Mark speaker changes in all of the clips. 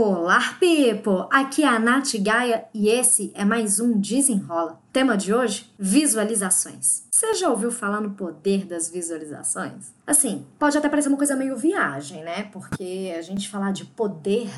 Speaker 1: Olá, Pipo! Aqui é a Nath Gaia e esse é mais um Desenrola. Tema de hoje: visualizações. Você já ouviu falar no poder das visualizações? Assim, pode até parecer uma coisa meio viagem, né? Porque a gente falar de poder,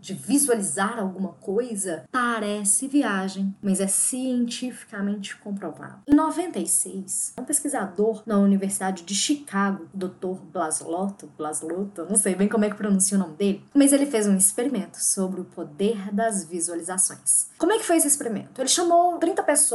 Speaker 1: de visualizar alguma coisa, parece viagem, mas é cientificamente comprovado. Em 96, um pesquisador na Universidade de Chicago, Dr. Blaslotto, Blaslotto, não sei bem como é que pronuncia o nome dele, mas ele fez um experimento sobre o poder das visualizações. Como é que foi esse experimento? Ele chamou 30 pessoas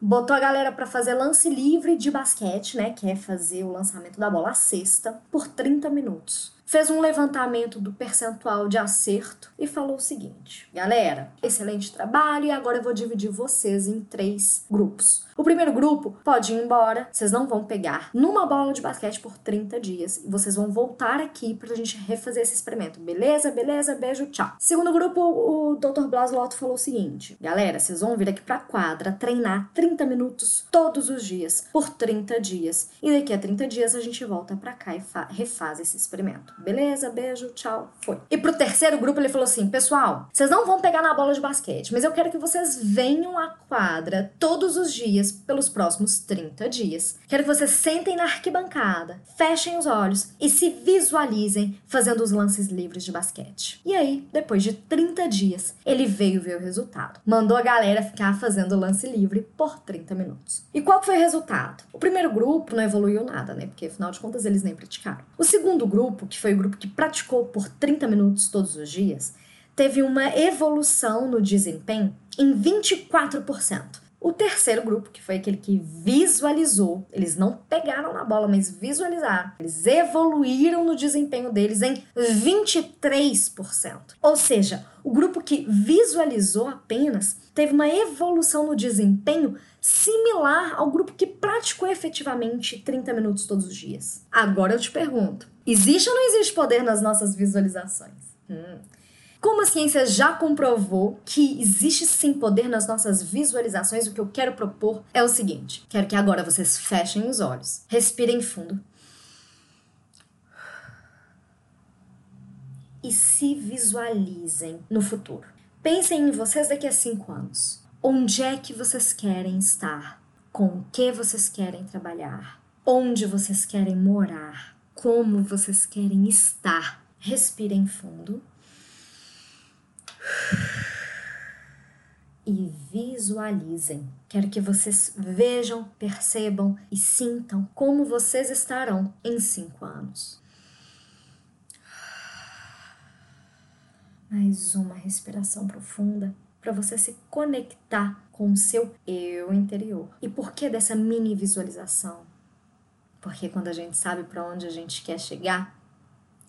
Speaker 1: botou a galera para fazer lance livre de basquete, né, que é fazer o lançamento da bola à cesta, por 30 minutos fez um levantamento do percentual de acerto e falou o seguinte: galera, excelente trabalho e agora eu vou dividir vocês em três grupos. O primeiro grupo pode ir embora, vocês não vão pegar numa bola de basquete por 30 dias e vocês vão voltar aqui pra gente refazer esse experimento. Beleza? Beleza? Beijo, tchau. Segundo grupo, o Dr. Blaslotto falou o seguinte: galera, vocês vão vir aqui pra quadra treinar 30 minutos todos os dias por 30 dias e daqui a 30 dias a gente volta pra cá e refaz esse experimento. Beleza, beijo, tchau, foi. E pro terceiro grupo ele falou assim: pessoal, vocês não vão pegar na bola de basquete, mas eu quero que vocês venham à quadra todos os dias pelos próximos 30 dias. Quero que vocês sentem na arquibancada, fechem os olhos e se visualizem fazendo os lances livres de basquete. E aí, depois de 30 dias, ele veio ver o resultado. Mandou a galera ficar fazendo lance livre por 30 minutos. E qual foi o resultado? O primeiro grupo não evoluiu nada, né? Porque afinal de contas eles nem praticaram. O segundo grupo, que foi foi o grupo que praticou por 30 minutos todos os dias, teve uma evolução no desempenho em 24%. O terceiro grupo, que foi aquele que visualizou, eles não pegaram na bola, mas visualizaram. Eles evoluíram no desempenho deles em 23%. Ou seja, o grupo que visualizou apenas teve uma evolução no desempenho similar ao grupo que praticou efetivamente 30 minutos todos os dias. Agora eu te pergunto: existe ou não existe poder nas nossas visualizações? Hum. Como a ciência já comprovou que existe sim poder nas nossas visualizações, o que eu quero propor é o seguinte: quero que agora vocês fechem os olhos, respirem fundo e se visualizem no futuro. Pensem em vocês daqui a cinco anos. Onde é que vocês querem estar? Com o que vocês querem trabalhar? Onde vocês querem morar? Como vocês querem estar? Respirem fundo e visualizem. Quero que vocês vejam, percebam e sintam como vocês estarão em cinco anos. Mais uma respiração profunda para você se conectar com o seu eu interior. E por que dessa mini visualização? Porque quando a gente sabe para onde a gente quer chegar,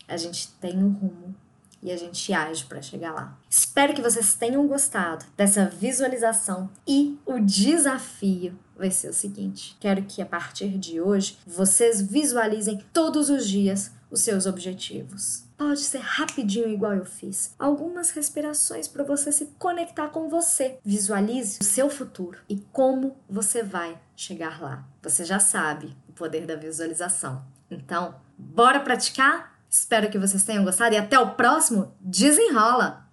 Speaker 1: a gente tem um rumo e a gente age para chegar lá. Espero que vocês tenham gostado dessa visualização e o desafio vai ser o seguinte: quero que a partir de hoje vocês visualizem todos os dias os seus objetivos. Pode ser rapidinho, igual eu fiz. Algumas respirações para você se conectar com você. Visualize o seu futuro e como você vai chegar lá. Você já sabe o poder da visualização. Então, bora praticar? Espero que vocês tenham gostado e até o próximo Desenrola!